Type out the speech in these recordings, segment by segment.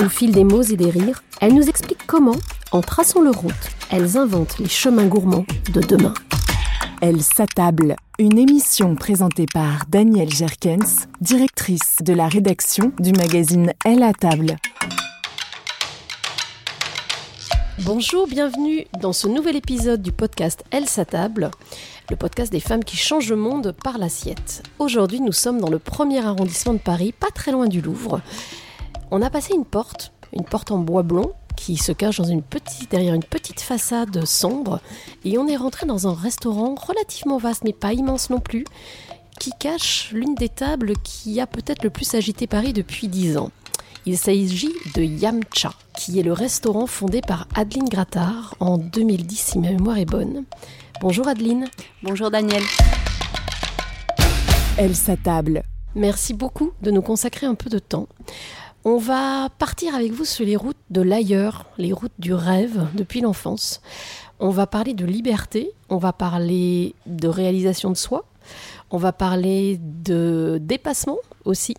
Au fil des mots et des rires, elles nous expliquent comment, en traçant leur route, elles inventent les chemins gourmands de demain. Elle s'attable. Une émission présentée par Danielle Jerkens, directrice de la rédaction du magazine Elle à table. Bonjour, bienvenue dans ce nouvel épisode du podcast Elle s'attable, le podcast des femmes qui changent le monde par l'assiette. Aujourd'hui, nous sommes dans le premier arrondissement de Paris, pas très loin du Louvre. On a passé une porte, une porte en bois blond, qui se cache dans une petite, derrière une petite façade sombre, et on est rentré dans un restaurant relativement vaste, mais pas immense non plus, qui cache l'une des tables qui a peut-être le plus agité Paris depuis dix ans. Il s'agit de Yamcha, qui est le restaurant fondé par Adeline Grattard en 2010, si ma mémoire est bonne. Bonjour Adeline. Bonjour Daniel. Elle s'attable. Merci beaucoup de nous consacrer un peu de temps. On va partir avec vous sur les routes de l'ailleurs, les routes du rêve depuis l'enfance. On va parler de liberté, on va parler de réalisation de soi, on va parler de dépassement aussi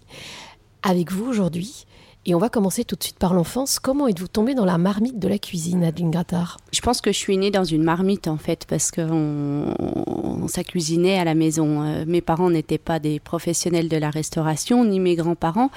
avec vous aujourd'hui. Et on va commencer tout de suite par l'enfance. Comment êtes-vous tombée dans la marmite de la cuisine, Adeline Grattard? Je pense que je suis née dans une marmite en fait, parce qu'on on, ça cuisinait à la maison. Euh, mes parents n'étaient pas des professionnels de la restauration, ni mes grands-parents,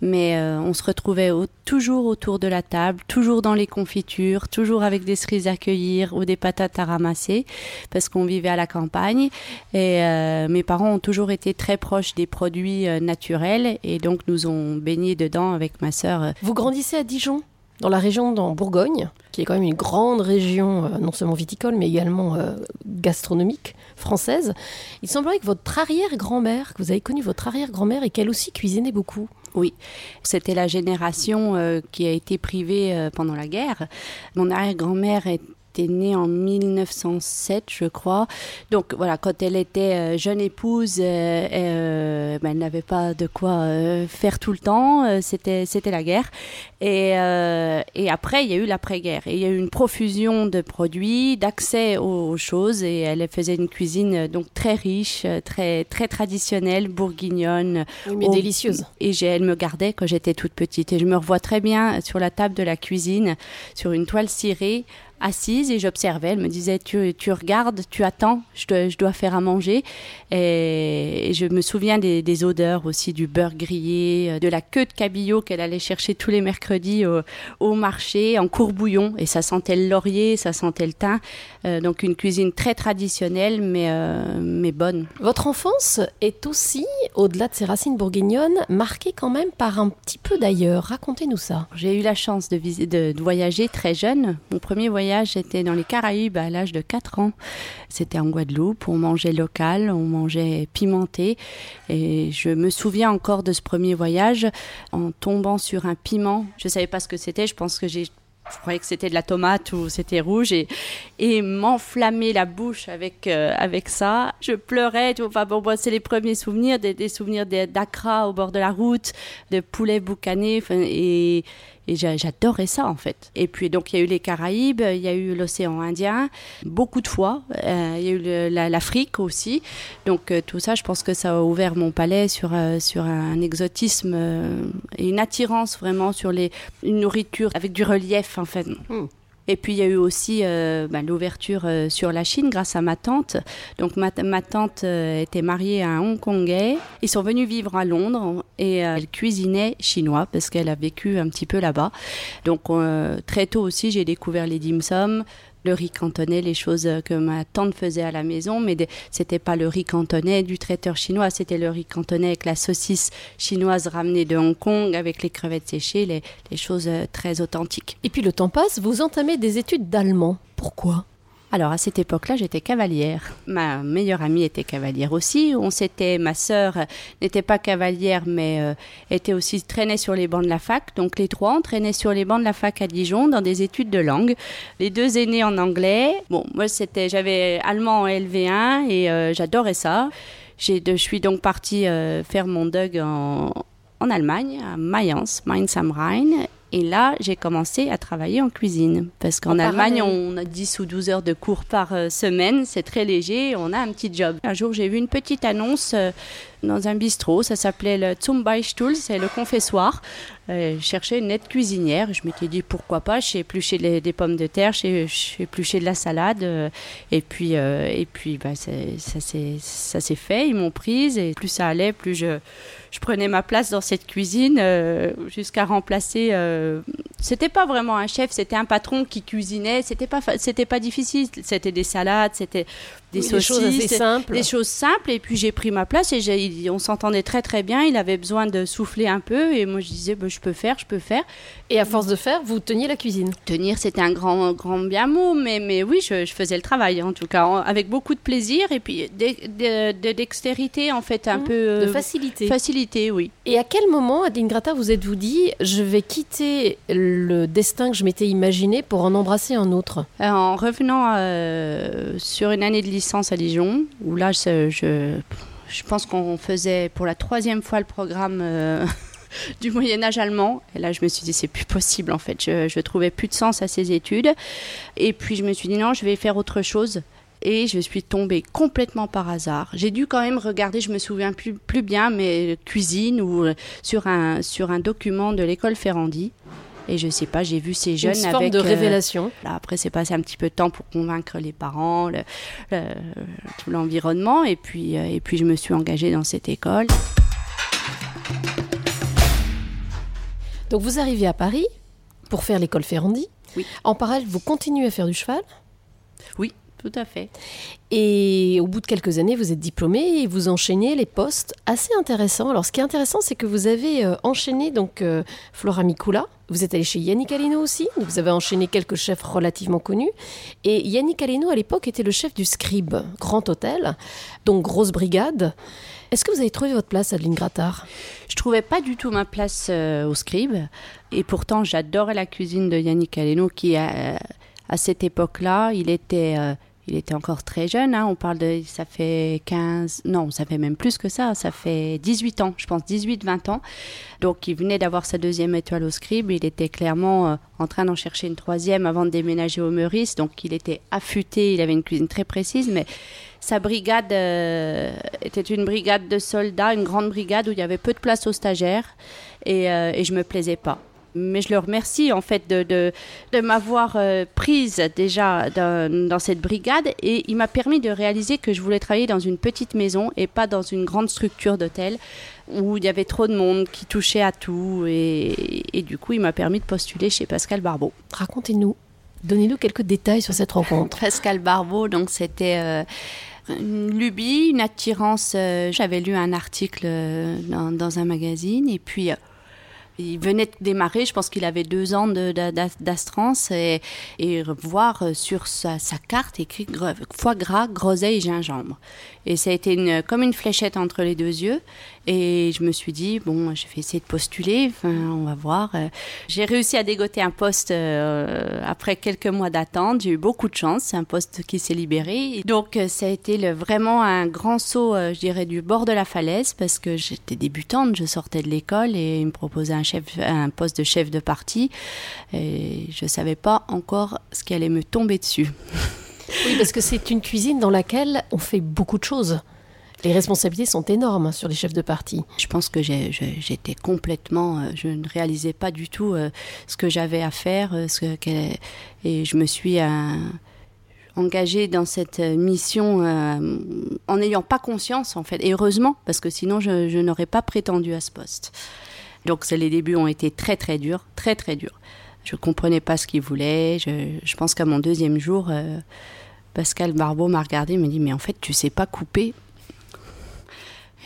mais euh, on se retrouvait toujours autour de la table, toujours dans les confitures, toujours avec des cerises à cueillir ou des patates à ramasser, parce qu'on vivait à la campagne. Et euh, mes parents ont toujours été très proches des produits naturels, et donc nous ont baigné dedans avec ma Vous grandissez à Dijon, dans la région en Bourgogne, qui est quand même une grande région, euh, non seulement viticole, mais également euh, gastronomique française. Il semblerait que votre arrière-grand-mère, que vous avez connu votre arrière-grand-mère et qu'elle aussi cuisinait beaucoup. Oui, c'était la génération euh, qui a été privée pendant la guerre. Mon arrière-grand-mère était née en 1907, je crois. Donc voilà, quand elle était euh, jeune épouse, euh, euh, ben, elle n'avait pas de quoi faire tout le temps. c'était c'était la guerre. Et, euh, et après, il y a eu l'après-guerre. Et il y a eu une profusion de produits, d'accès aux, aux choses. Et elle faisait une cuisine donc très riche, très très traditionnelle, bourguignonne. Oui, mais délicieuse. Et j'ai- elle me gardait quand j'étais toute petite. Et je me revois très bien sur la table de la cuisine, sur une toile cirée, assise et j'observais. Elle me disait tu, tu regardes, tu attends, je dois, je dois faire à manger. Et, je me souviens des, des, odeurs aussi du beurre grillé, euh, de la queue de cabillaud qu'elle allait chercher tous les mercredis au, au, marché en courbouillon. Et ça sentait le laurier, ça sentait le thym. Euh, donc une cuisine très traditionnelle mais, euh, mais bonne. Votre enfance est aussi, au-delà de ses racines bourguignonnes, marquée quand même par un petit peu d'ailleurs. Racontez-nous ça. J'ai eu la chance de, de, de voyager très jeune. Mon premier voyage j'étais dans les Caraïbes à l'âge de 4 ans. C'était en Guadeloupe, on mangeait local, on mangeait pimenté. Et je me souviens encore de ce premier voyage en tombant sur un piment. Je ne savais pas ce que c'était, je pense que j'ai croyais que c'était de la tomate ou c'était rouge et, m'enflammer la bouche avec, euh, avec ça. Je pleurais. Enfin bon, c'est les premiers souvenirs, des, souvenirs d'Accra au bord de la route, de poulet boucané et j'adorais ça en fait. Et puis donc il y a eu les Caraïbes, il y a eu l'océan Indien, beaucoup de fois. Euh, il y a eu l'Afrique aussi. Donc euh, tout ça, je pense que ça a ouvert mon palais sur, euh, sur un exotisme et une attirance vraiment sur les, une nourriture avec du relief en fait. Hmm. Et puis il y a eu aussi euh, bah, l'ouverture euh, sur la Chine grâce à ma tante. Donc ma, tante euh, était mariée à un Hongkongais. Ils sont venus vivre à Londres et elle cuisinait chinois parce qu'elle a vécu un petit peu là-bas. Donc très tôt aussi j'ai découvert les dim sum le riz cantonais, les choses que ma tante faisait à la maison, mais c'était pas le riz cantonais du traiteur chinois, c'était le riz cantonais avec la saucisse chinoise ramenée de Hong Kong, avec les crevettes séchées, les, les choses euh, très authentiques. Et puis le temps passe, vous entamez des études d'allemand. Pourquoi? Alors à cette époque-là, j'étais cavalière. Ma meilleure amie était cavalière aussi. On s'était, ma sœur n'était pas cavalière, mais euh, était aussi traînait sur les bancs de la fac. Donc les trois, on traînait sur les bancs de la fac à Dijon dans des études de langue. Les deux aînés en anglais. Bon, moi c'était, j'avais allemand en LV1 et euh, j'adorais ça. J'ai, je suis donc partie euh, faire mon DUG en, en Allemagne, à Mayence, Mainz am Rhein. Et là, j'ai commencé à travailler en cuisine. Parce qu'en Allemagne, on a 10 ou 12 heures de cours par euh, semaine. C'est très léger. On a un petit job. Un jour, j'ai vu une petite annonce euh, dans un bistrot. Ça s'appelait le Zum Beistuhl, c'est le confessoir. Euh, je cherchais une aide cuisinière. Je m'étais dit pourquoi pas? J'ai épluché des pommes de terre, j'ai épluché de la salade. et puis, et puis bah, ça s'est fait. Ils m'ont prise. Et plus ça allait, plus je je prenais ma place dans cette cuisine euh, jusqu'à remplacer. Euh, c'était pas vraiment un chef, c'était un patron qui cuisinait. C'était pas, c'était pas difficile. C'était des salades, c'était des choses assez simples. Des choses simples. Et puis j'ai pris ma place et on s'entendait très très bien. Il avait besoin de souffler un peu et moi je disais bah, je peux faire, je peux faire. Et à force de faire, vous teniez la cuisine. Tenir, c'était un grand grand bien mot, mais mais oui, je, faisais le travail en tout cas avec beaucoup de plaisir et puis de, dextérité en fait un mmh. peu de facilité. Facilité, oui. Et à quel moment, Adeline Grata, vous êtes-vous dit je vais quitter le destin que je m'étais imaginé pour en embrasser un autre? Euh, En revenant euh, sur une année de licence à Dijon, où là, je, je, pense qu'on faisait pour la troisième fois le programme euh, du Moyen Âge allemand. Et là, je me suis dit, c'est plus possible, en fait. Je ne trouvais plus de sens à ces études. Et puis, je me suis dit, non, je vais faire autre chose. Et je suis tombée complètement par hasard. J'ai dû quand même regarder, je me souviens plus, plus bien, mais cuisine ou sur un, sur un document de l'école Ferrandi. Et je sais pas, j'ai vu ces jeunes Une forme de euh, révélation. après, c'est passé un petit peu de temps pour convaincre les parents, le, tout l'environnement. Et puis, euh, et puis, je me suis engagée dans cette école. Donc, vous arrivez à Paris pour faire l'école Ferrandi. Oui. En parallèle, vous continuez à faire du cheval Oui. Tout à fait. Et au bout de quelques années, vous êtes diplômé et vous enchaînez les postes assez intéressants. Alors, ce qui est intéressant, c'est que vous avez euh, enchaîné donc euh, Flora Mikula. Vous êtes allé chez Yannick Aleno aussi. Vous avez enchaîné quelques chefs relativement connus. Et Yannick Aleno, à l'époque, était le chef du Scribe, grand hôtel, donc grosse brigade. Est-ce que vous avez trouvé votre place, Adeline Grattard Je trouvais pas du tout ma place euh, au Scribe. Et pourtant, j'adorais la cuisine de Yannick Aleno qui, à cette époque-là, il était il était encore très jeune, hein. on parle de, ça fait 15, non, ça fait même plus que ça, ça fait 18 ans, je pense 18-20 ans. Donc il venait d'avoir sa deuxième étoile au scribe, il était clairement euh, en train d'en chercher une troisième avant de déménager au Meurice, donc il était affûté, il avait une cuisine très précise, mais sa brigade euh, était une brigade de soldats, une grande brigade où il y avait peu de place aux stagiaires. Et, euh, et je me plaisais pas Mais je le remercie en fait de, de, de m'avoir euh, prise déjà dans, dans cette brigade et il m'a permis de réaliser que je voulais travailler dans une petite maison et pas dans une grande structure d'hôtel où il y avait trop de monde qui touchait à tout et, et du coup il m'a permis de postuler chez Pascal Barbeau. Racontez-nous, donnez-nous quelques détails sur cette rencontre. Pascal Barbeau, donc c'était euh, une lubie, une attirance. euh, J'avais lu un article dans, dans un magazine et puis euh, il venait de démarrer, je pense qu'il avait deux ans de- d'a- d'a- d'astreinte et, voir euh, sur sa, carte écrit foie gras, groseille gingembre. Et ça a été comme une fléchette entre les deux yeux. Et je me suis dit, bon, je vais essayer de postuler, on va voir. Euh, J'ai réussi à dégoter un poste euh, après quelques mois d'attente. J'ai eu beaucoup de chance, c'est un poste qui s'est libéré. Donc ça a été vraiment un grand saut, je dirais, du bord de la falaise parce que j'étais débutante, je sortais de l'école et ils me proposaient un, chef, un poste de chef de parti. Et je savais pas encore ce qui allait me tomber dessus. Oui, parce que c'est une cuisine dans laquelle on fait beaucoup de choses. Les responsabilités sont énormes sur les chefs de parti. Je pense que j'étais complètement, euh, je ne réalisais pas du tout euh, ce que j'avais à faire, euh, ce que, et je me suis engagée dans cette mission en n'ayant pas conscience en fait, et heureusement parce que sinon je, je n'aurais pas prétendu à ce poste. Donc les débuts ont été très très durs, très très durs. Je comprenais pas ce qu'il voulait. Je, je pense qu'à mon deuxième jour, euh, Pascal Barbeau m'a regardé et m'a dit mais en fait tu sais pas couper.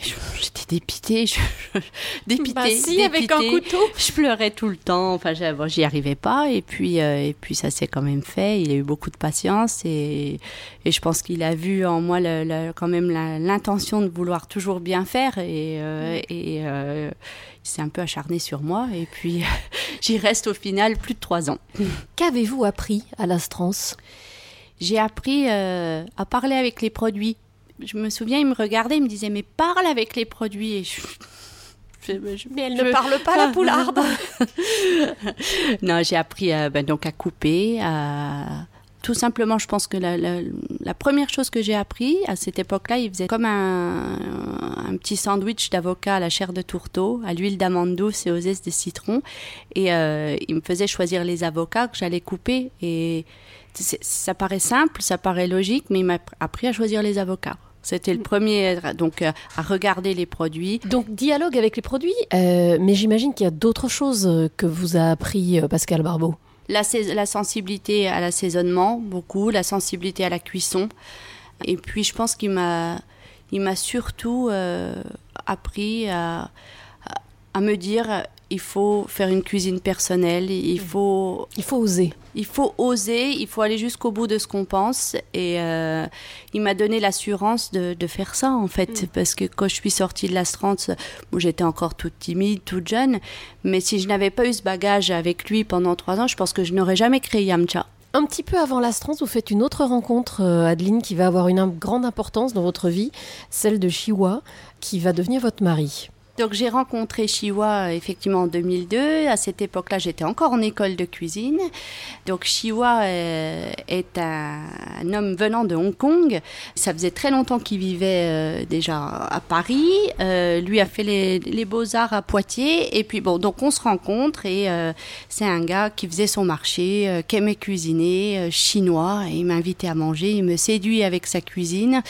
J'étais dépitée, je, je- dépitée, Bah si, avec un couteau. Je pleurais tout le temps. Enfin, j'y arrivais pas. Et puis, euh, et puis ça s'est quand même fait. Il a eu beaucoup de patience et, et je pense qu'il a vu en moi le- le- quand même l'intention de vouloir toujours bien faire. Et, euh, et euh, il s'est un peu acharné sur moi. Et puis, j'y reste au final plus de trois ans. Qu'avez-vous appris à l'Astrance? J'ai appris euh, à parler avec les produits. Je me souviens, il me regardait, il me disait mais parle avec les produits. Et je, je- je- Mais elle je- ne parle pas la poularde. non, j'ai appris euh, ben, donc à couper, à tout simplement, je pense que la, la- la première chose que j'ai appris à cette époque-là, il faisait comme un, un petit sandwich d'avocat à la chair de tourteau, à l'huile d'amande douce et aux zestes de citron. Et euh, il me faisait choisir les avocats que j'allais couper. Et ça paraît simple, ça paraît logique, mais il m'a appris à choisir les avocats. C'était le premier, donc euh, à regarder les produits. Donc dialogue avec les produits, euh, mais j'imagine qu'il y a d'autres choses euh, que vous a appris Pascal Barbeau. La, sensibilité à l'assaisonnement, beaucoup, la sensibilité à la cuisson. Et puis, je pense qu'il m'a, il m'a surtout euh, appris à, me dire il faut faire une cuisine personnelle, il faut, Il faut oser. il faut oser, il faut aller jusqu'au bout de ce qu'on pense. Et euh, il m'a donné l'assurance de, de faire ça, en fait. Parce que quand je suis sortie de l'Astrance, j'étais encore toute timide, toute jeune. Mais si je n'avais pas eu ce bagage avec lui pendant trois ans, je pense que je n'aurais jamais créé Yamcha. Un petit peu avant l'Astrance, vous faites une autre rencontre, euh, Adeline, qui va avoir une grande importance dans votre vie, celle de Chiwa, qui va devenir votre mari. Donc j'ai rencontré Chiwa effectivement en 2002. À cette époque-là, j'étais encore en école de cuisine. Donc Chiwa euh, est un, homme venant de Hong Kong. Ça faisait très longtemps qu'il vivait euh, déjà à Paris. Euh, lui a fait les, beaux-arts à Poitiers. Et puis bon, donc on se rencontre et c'est un gars qui faisait son marché, qui aimait cuisiner, chinois. Il m'a invité à manger. Il me séduit avec sa cuisine.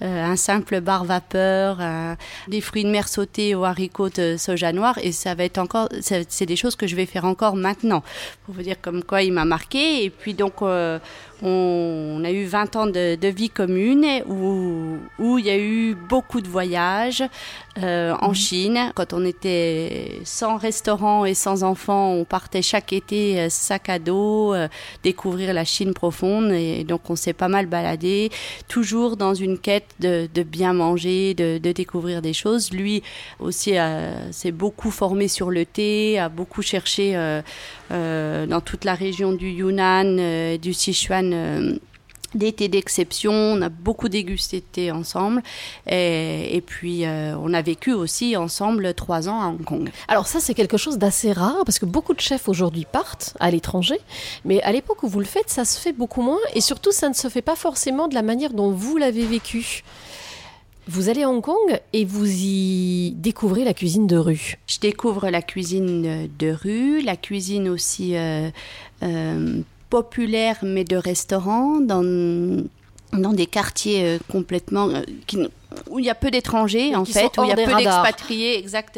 Un simple bar vapeur, des fruits de mer sautés haricots de soja noir. Et ça va être encore, c'est des choses que je vais faire encore maintenant. Pour vous dire comme quoi il m'a marqué. Et puis donc, euh, on, a eu 20 ans de, de vie commune où, où il y a eu beaucoup de voyages euh, en Chine. Quand on était sans restaurant et sans enfants, on partait chaque été euh, sac à dos, euh, découvrir la Chine profonde. Et donc on s'est pas mal baladé, toujours dans une quête de, de bien manger, de, de découvrir des choses. Lui aussi euh, s'est beaucoup formé sur le thé, a beaucoup cherché dans toute la région du Yunnan, du Sichuan. Euh, thés d'exception, on a beaucoup dégusté de thé ensemble et, et puis euh, on a vécu aussi ensemble trois ans à Hong Kong. Alors ça, c'est quelque chose d'assez rare, parce que beaucoup de chefs aujourd'hui partent à l'étranger, mais à l'époque où vous le faites, ça se fait beaucoup moins, et surtout, ça ne se fait pas forcément de la manière dont vous l'avez vécu. Vous allez à Hong Kong et vous y découvrez la cuisine de rue. Je découvre la cuisine de rue, la cuisine aussi euh, euh, populaire mais de restaurant dans dans des quartiers euh, complètement euh, qui, où il y a peu d'étrangers en fait, où il y a peu d'expatriés, exact.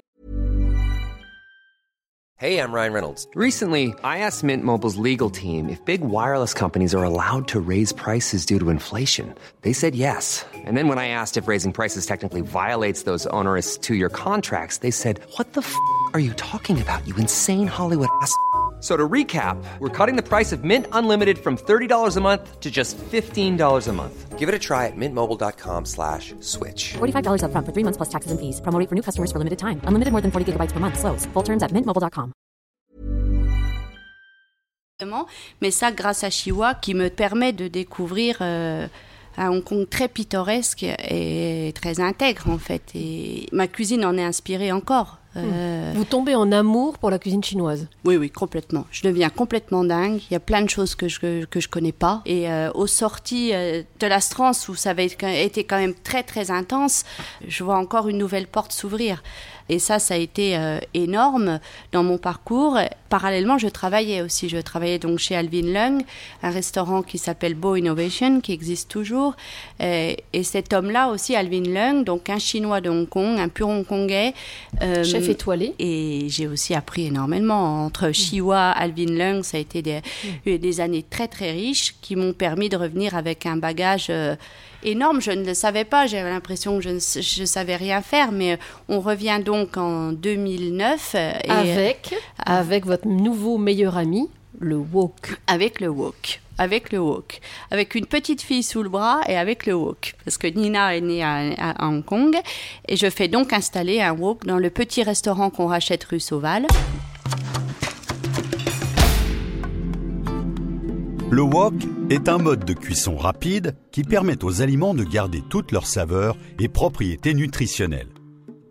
Hey, I'm Ryan Reynolds. Recently, I asked Mint Mobile's legal team if big wireless companies are allowed to raise prices due to inflation. They said yes. And then when I asked if raising prices technically violates those onerous two year contracts, they said, What the f are you talking about, you insane Hollywood ass? So to recap, we're cutting the price of Mint Unlimited from $30 a month to just $15 a month. Give it a try at mintmobile.com slash switch. $45 upfront for three months plus taxes and fees. Promo for new customers for limited time. Unlimited more than 40 gigabytes per month. Slows. Full terms at mintmobile.com. Mais ça, grâce à Chiwa, qui me permet de découvrir euh, un Hong Kong très pittoresque et très intègre, en fait. Et ma cuisine en est inspirée encore. Euh, Vous tombez en amour pour la cuisine chinoise. Oui, oui, complètement. Je deviens complètement dingue. Il y a plein de choses que je que je connais pas. Et euh, aux sorties euh, de l'Astrance, où ça avait été quand même très très intense, je vois encore une nouvelle porte s'ouvrir. Et ça, ça a été énorme dans mon parcours. Parallèlement, je travaillais aussi. Je travaillais donc chez Alvin Lung, un restaurant qui s'appelle Bo Innovation, qui existe toujours. Et, et cet homme-là aussi, Alvin Lung, donc un Chinois de Hong Kong, un pur Hongkongais. euh, Étoilé. et j'ai aussi appris énormément. Entre Chiwa, Alvin Lung, ça a été des, des années très très riches qui m'ont permis de revenir avec un bagage euh, énorme. Je ne le savais pas, j'avais l'impression que je ne je savais rien faire, mais on revient donc en 2009 euh, et Avec, avec votre nouveau meilleur ami, le wok. avec le wok. Avec le wok. Avec une petite fille sous le bras et avec le wok. Parce que Nina est née à, à Hong Kong. Et je fais donc installer un wok dans le petit restaurant qu'on rachète rue Sauval. Le wok est un mode de cuisson rapide qui permet aux aliments de garder toute leur saveur et propriétés nutritionnelles.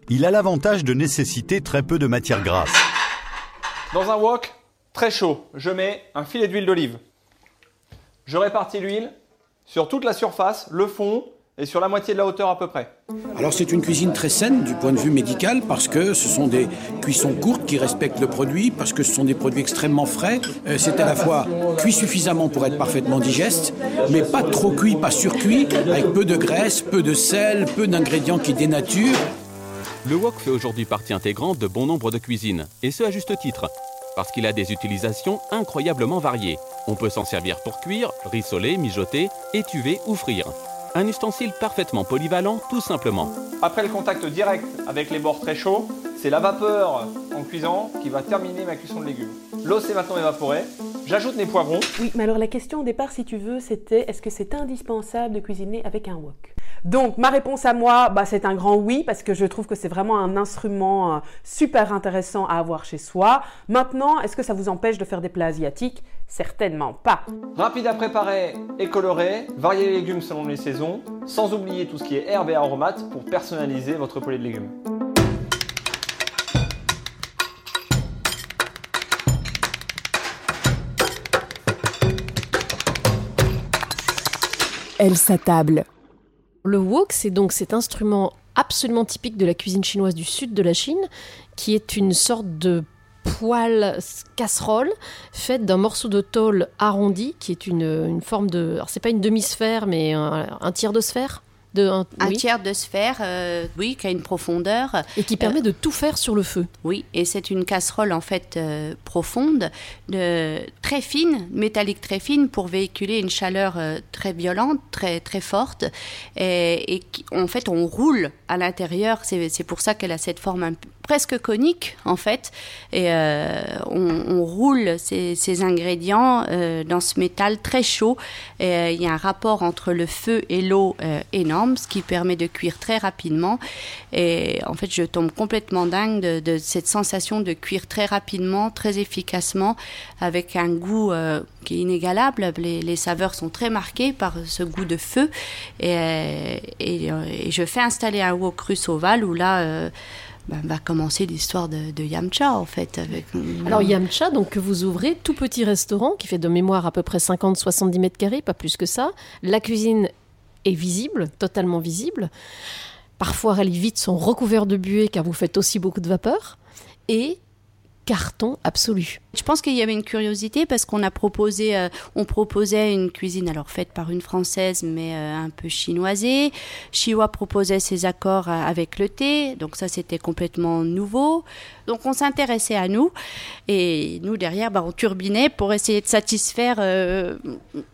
Il a l'avantage de nécessiter très peu de matière grasse. Dans un wok très chaud, je mets un filet d'huile d'olive. Je répartis l'huile sur toute la surface, le fond et sur la moitié de la hauteur à peu près. Alors c'est une cuisine très saine du point de vue médical parce que ce sont des cuissons courtes qui respectent le produit, parce que ce sont des produits extrêmement frais. Euh, c'est à la fois cuit suffisamment pour être parfaitement digeste, mais pas trop cuit, pas surcuit, avec peu de graisse, peu de sel, peu d'ingrédients qui dénaturent. Le wok fait aujourd'hui partie intégrante de bon nombre de cuisines, et ce à juste titre, parce qu'il a des utilisations incroyablement variées. On peut s'en servir pour cuire, rissoler, mijoter, étuver ou frire. Un ustensile parfaitement polyvalent, tout simplement. Après le contact direct avec les bords très chauds, c'est la vapeur en cuisant qui va terminer ma cuisson de légumes. L'eau s'est maintenant évaporée. J'ajoute mes poivrons. Oui, mais alors la question au départ, si tu veux, c'était est-ce que c'est indispensable de cuisiner avec un wok? Donc ma réponse à moi, bah, c'est un grand oui, parce que je trouve que c'est vraiment un instrument euh, super intéressant à avoir chez soi. Maintenant, est-ce que ça vous empêche de faire des plats asiatiques? Certainement pas. Rapide à préparer et colorer, variez les légumes selon les saisons, sans oublier tout ce qui est herbes et aromates pour personnaliser votre poulet de légumes. Elle s'attable. Le wok, c'est donc cet instrument absolument typique de la cuisine chinoise du sud de la Chine, qui est une sorte de poêle casserole faite d'un morceau de tôle arrondi, qui est une, une forme de... Alors c'est pas une demi-sphère, mais un, un tiers de sphère de, un, Un oui, tiers de sphère, euh, oui, qui a une profondeur. et qui permet de tout faire sur le feu. Oui, et c'est une casserole en fait euh, profonde, de, très fine, métallique très fine, pour véhiculer une chaleur euh, très violente, très très forte, et, et qui- en fait on roule à l'intérieur. C'est pour ça qu'elle a cette forme un presque conique en fait, et euh, on, on roule ces, ces ingrédients euh, dans ce métal très chaud. Et, euh, il y a un rapport entre le feu et l'eau euh, ce qui permet de cuire très rapidement. Et en fait, je tombe complètement dingue de, cette sensation de cuire très rapidement, très efficacement, avec un goût euh, qui est inégalable. Les, saveurs sont très marquées par ce goût de feu. Et, euh, je fais installer un wok russe ovale où là. euh, ben, va commencer l'histoire de, de Yamcha en fait. Avec, Alors Yamcha, donc que vous ouvrez, tout petit restaurant qui fait de mémoire à peu près 50-70 mètres carrés, pas plus que ça. La cuisine est visible, totalement visible. Parfois, rallye vite sont recouverts de buée car vous faites aussi beaucoup de vapeur. Et carton absolu. Je pense qu'il y avait une curiosité parce qu'on a proposé, euh, on proposait une cuisine alors faite par une française mais euh, un peu chinoisée. Chiwa proposait ses accords euh, avec le thé, donc ça c'était complètement nouveau. Donc on s'intéressait à nous et nous derrière bah, on turbinait pour essayer de satisfaire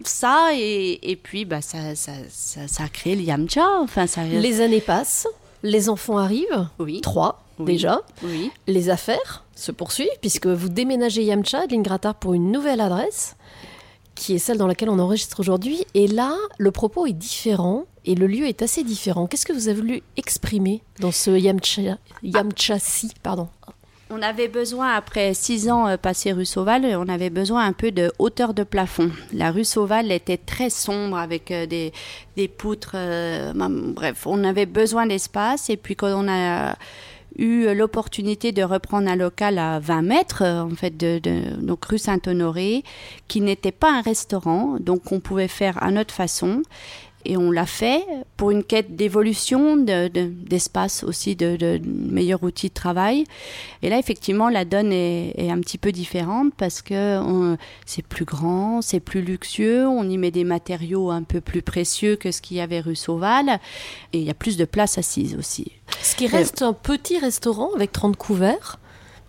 ça et, et, puis bah, ça, ça, ça, ça, a créé le yamcha. Enfin, ça... Les années passent, les enfants arrivent, oui. trois déjà. Oui. Les affaires se poursuivent puisque vous déménagez Yamcha de l'Ingratar pour une nouvelle adresse qui est celle dans laquelle on enregistre aujourd'hui. Et là, le propos est différent et le lieu est assez différent. Qu'est-ce que vous avez voulu exprimer dans ce Yamcha, Yamcha-ci pardon? On avait besoin, après six ans euh, passés rue Sauval, on avait besoin un peu de hauteur de plafond. La rue Sauval était très sombre avec euh, des, des poutres. Euh, bref, on avait besoin d'espace. Et puis quand on a eu l'opportunité de reprendre un local à 20 mètres, euh, en fait, de, donc rue Saint-Honoré, qui n'était pas un restaurant, donc on pouvait faire à notre façon et on l'a fait pour une quête d'évolution, d'espace aussi, de, de, meilleurs outils de travail. Et là, effectivement, la donne est, un petit peu différente parce que c'est plus grand, c'est plus luxueux, on y met des matériaux un peu plus précieux que ce qu'il y avait rue Sauval, et il y a plus de place assise aussi. Ce qui reste un petit restaurant avec 30 couverts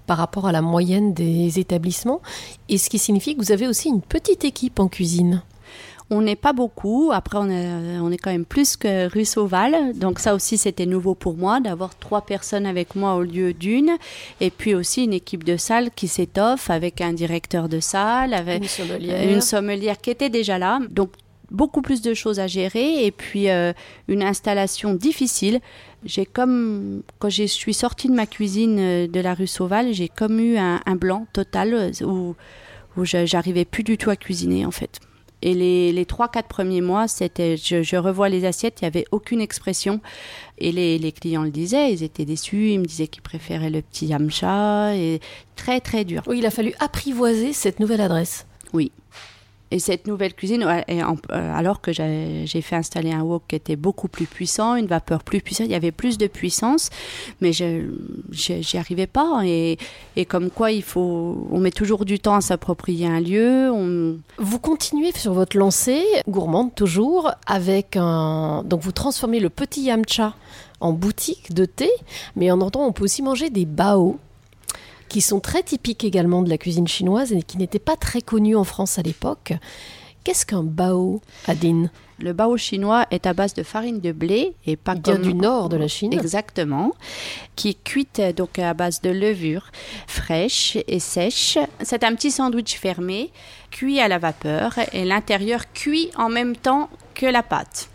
par rapport à la moyenne des établissements, et ce qui signifie que vous avez aussi une petite équipe en cuisine. On n'est pas beaucoup. Après, on est, on est quand même plus que rue Sauval. Donc ça aussi, c'était nouveau pour moi d'avoir trois personnes avec moi au lieu d'une. Et puis aussi une équipe de salle qui s'étoffe avec un directeur de salle, avec une sommelière, une sommelière qui était déjà là. Donc beaucoup plus de choses à gérer et puis euh, une installation difficile. J'ai comme quand je suis sortie de ma cuisine euh, de la rue Sauval, j'ai comme eu un, un blanc total euh, où où j'arrivais plus du tout à cuisiner en fait. Et les, les 3-4 premiers mois, c'était, je, je, revois les assiettes, il n'y avait aucune expression. Et les, les, clients le disaient, ils étaient déçus, ils me disaient qu'ils préféraient le petit yamcha. Et très, très dur. Oui, il a fallu apprivoiser cette nouvelle adresse. Oui. Et cette nouvelle cuisine, euh, alors que j'ai fait installer un wok qui était beaucoup plus puissant, une vapeur plus puissante, il y avait plus de puissance, mais j'y arrivais pas. Et, comme quoi, il faut, on met toujours du temps à s'approprier un lieu. Vous continuez sur votre lancée, gourmande toujours, avec un. Donc vous transformez le petit yamcha en boutique de thé, mais en entendant, on peut aussi manger des bao qui sont très typiques également de la cuisine chinoise et qui n'étaient pas très connus en France à l'époque. Qu'est-ce qu'un bao, Adine? Le bao chinois est à base de farine de blé et pas Il comme du nord de la Chine. Exactement, qui est cuite donc à base de levure fraîche et sèche. C'est un petit sandwich fermé, cuit à la vapeur et l'intérieur cuit en même temps que la pâte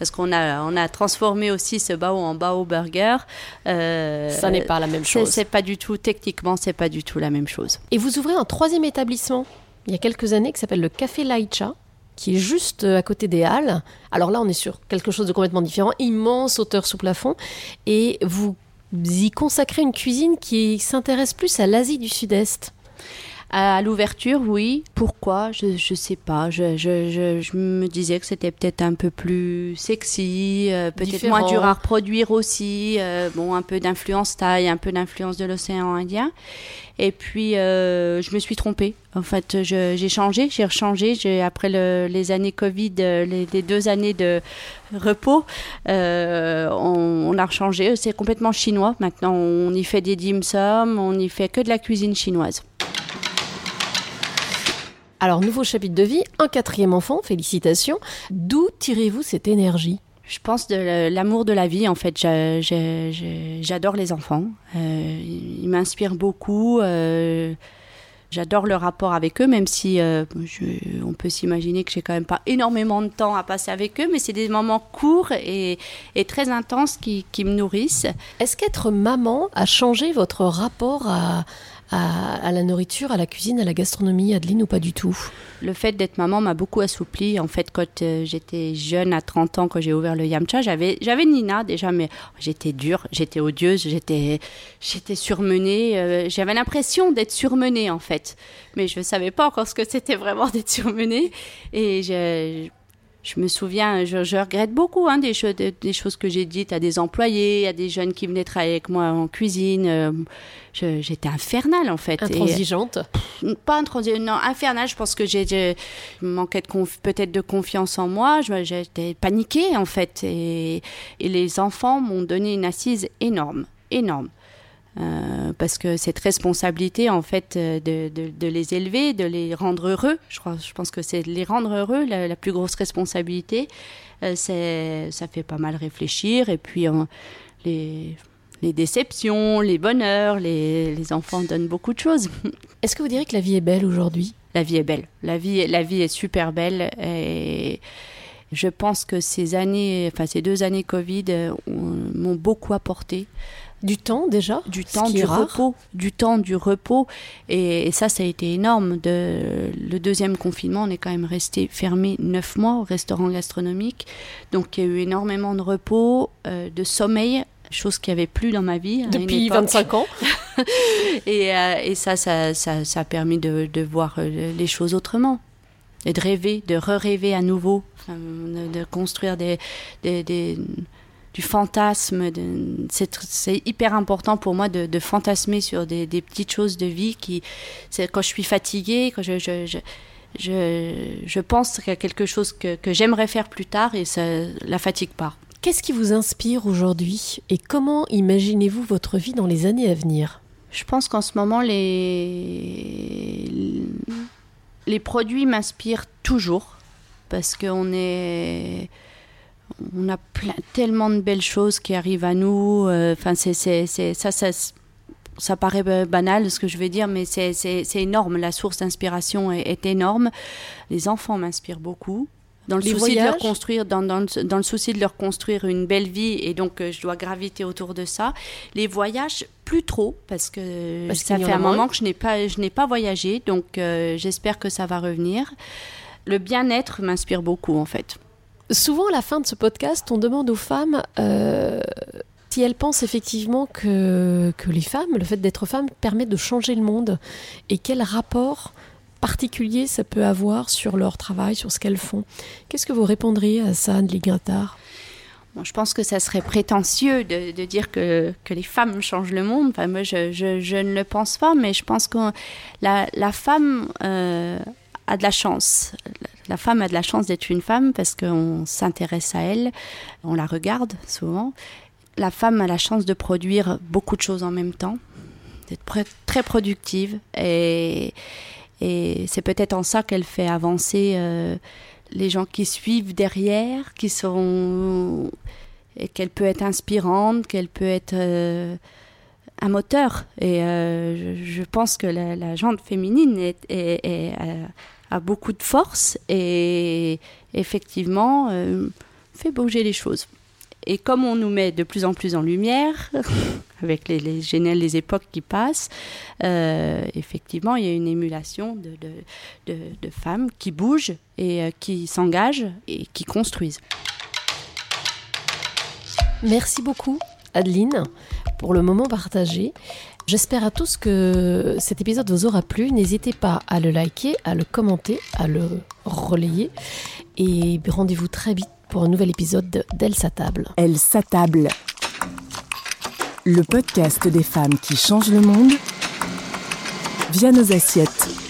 parce qu'on a, on a transformé aussi ce bao en bao burger. Euh, ça n'est pas la même chose. C'est pas du tout, techniquement, c'est pas du tout la même chose. Et vous ouvrez un troisième établissement il y a quelques années qui s'appelle le Café Laicha qui est juste à côté des Halles. Alors là, on est sur quelque chose de complètement différent, immense hauteur sous plafond, et vous y consacrez une cuisine qui s'intéresse plus à l'Asie du Sud-Est. À l'ouverture, oui. Pourquoi? Je ne sais pas. Je, je, je, je, me disais que c'était peut-être un peu plus sexy, euh, peut-être moins dur à reproduire aussi. Euh, bon, un peu d'influence thaï, un peu d'influence de l'océan Indien. Et puis, euh, je me suis trompée. En fait, j'ai changé, j'ai rechangé. Après le, les années Covid, euh, les, les, deux années de repos, euh, on, on, a rechangé. C'est complètement chinois. Maintenant, on y fait des dim sum, on y fait que de la cuisine chinoise. Alors, nouveau chapitre de vie, un quatrième enfant, félicitations. D'où tirez-vous cette énergie? Je pense de l'amour de la vie. En fait, j'adore les enfants. Euh, ils m'inspirent beaucoup. Euh, j'adore le rapport avec eux, même si euh, je, on peut s'imaginer que j'ai quand même pas énormément de temps à passer avec eux, mais c'est des moments courts et, et très intenses qui, qui me nourrissent. Est-ce qu'être maman a changé votre rapport à, à, la nourriture, à la cuisine, à la gastronomie, Adeline, ou pas du tout? Le fait d'être maman m'a beaucoup assoupli. En fait, quand euh, j'étais jeune, à 30 ans, quand j'ai ouvert le Yamcha, j'avais, j'avais Nina déjà, mais j'étais dure, j'étais odieuse, j'étais, j'étais surmenée. Euh, j'avais l'impression d'être surmenée, en fait. Mais je ne savais pas encore ce que c'était vraiment d'être surmenée. Et j'ai je me souviens, je, je regrette beaucoup hein, des, choses, des, des, choses que j'ai dites à des employés, à des jeunes qui venaient travailler avec moi en cuisine. Euh, J'étais infernale en fait. Intransigeante et, Pas intransigeante, non, infernale. Je pense que j'ai manquais peut-être de confiance en moi. J'étais paniquée en fait. Et, et les enfants m'ont donné une assise énorme, énorme. Euh, parce que cette responsabilité, en fait, euh, de, de, de, les élever, de les rendre heureux, je, crois, je pense que c'est les rendre heureux la, la plus grosse responsabilité. Euh, c'est, ça fait pas mal réfléchir. Et puis, les, les déceptions, les bonheurs, les, les enfants donnent beaucoup de choses. Est-ce que vous diriez que la vie est belle aujourd'hui? La vie est belle. La vie, la vie est super belle. Et je pense que ces années, enfin ces deux années Covid m'ont beaucoup apporté. Du temps déjà Du temps, du repos. Du temps, du repos. Et, et, ça, ça a été énorme. De, le deuxième confinement, on est quand même resté fermé neuf mois au restaurant gastronomique. Donc il y a eu énormément de repos, euh, de sommeil, chose qui n'y avait plus dans ma vie. Depuis 25 ans. et, euh, et ça, ça, ça, ça, a permis de, de voir euh, les choses autrement et de rêver, de re-rêver à nouveau, de, de, construire des, des, des du fantasme. C'est hyper important pour moi de, de fantasmer sur des, des, petites choses de vie qui, quand je suis fatiguée, quand je, je, je je, je, pense qu'il y a quelque chose que, que j'aimerais faire plus tard et ça la fatigue pas. Qu'est-ce qui vous inspire aujourd'hui et comment imaginez-vous votre vie dans les années à venir? Je pense qu'en ce moment, les, les produits m'inspirent toujours parce qu'on est on a plein, tellement de belles choses qui arrivent à nous. Enfin, euh, c'est, ça, ça, ça paraît banal ce que je vais dire, mais c'est, énorme. La source d'inspiration est, est, énorme. Les enfants m'inspirent beaucoup. Dans le, Les souci voyages de leur construire, dans, dans, le, dans, le, souci de leur construire une belle vie, et donc euh, je dois graviter autour de ça. Les voyages, plus trop, parce que parce ça fait un moment que je n'ai pas, je n'ai pas voyagé, donc euh, j'espère que ça va revenir. Le bien-être m'inspire beaucoup, en fait. Souvent, à la fin de ce podcast, on demande aux femmes euh, si elles pensent effectivement que, les femmes, le fait d'être femme, permet de changer le monde et quel rapport particulier ça peut avoir sur leur travail, sur ce qu'elles font. Qu'est-ce que vous répondriez à ça, Anne Guintard Bon, je pense que ça serait prétentieux de, dire que, les femmes changent le monde. Enfin, moi, je, ne le pense pas, mais je pense que la, la femme euh, a de la chance. La femme a de la chance d'être une femme parce qu'on s'intéresse à elle, on la regarde souvent. La femme a la chance de produire beaucoup de choses en même temps, d'être très productive et, c'est peut-être en ça qu'elle fait avancer euh, les gens qui suivent derrière, qui sont et qu'elle peut être inspirante, qu'elle peut être euh, un moteur. Et euh, je, pense que la, la jante féminine est, a, beaucoup de force et effectivement euh, fait bouger les choses. Et comme on nous met de plus en plus en lumière, avec les, les les époques qui passent, euh, effectivement, il y a une émulation de femmes qui bougent et euh, qui s'engagent et qui construisent. Merci beaucoup, Adeline, pour le moment partagé. J'espère à tous que cet épisode vous aura plu. N'hésitez pas à le liker, à le commenter, à le relayer. Et rendez-vous très vite pour un nouvel épisode d'Elle s'attable. Elle s'attable. Le podcast des femmes qui changent le monde via nos assiettes.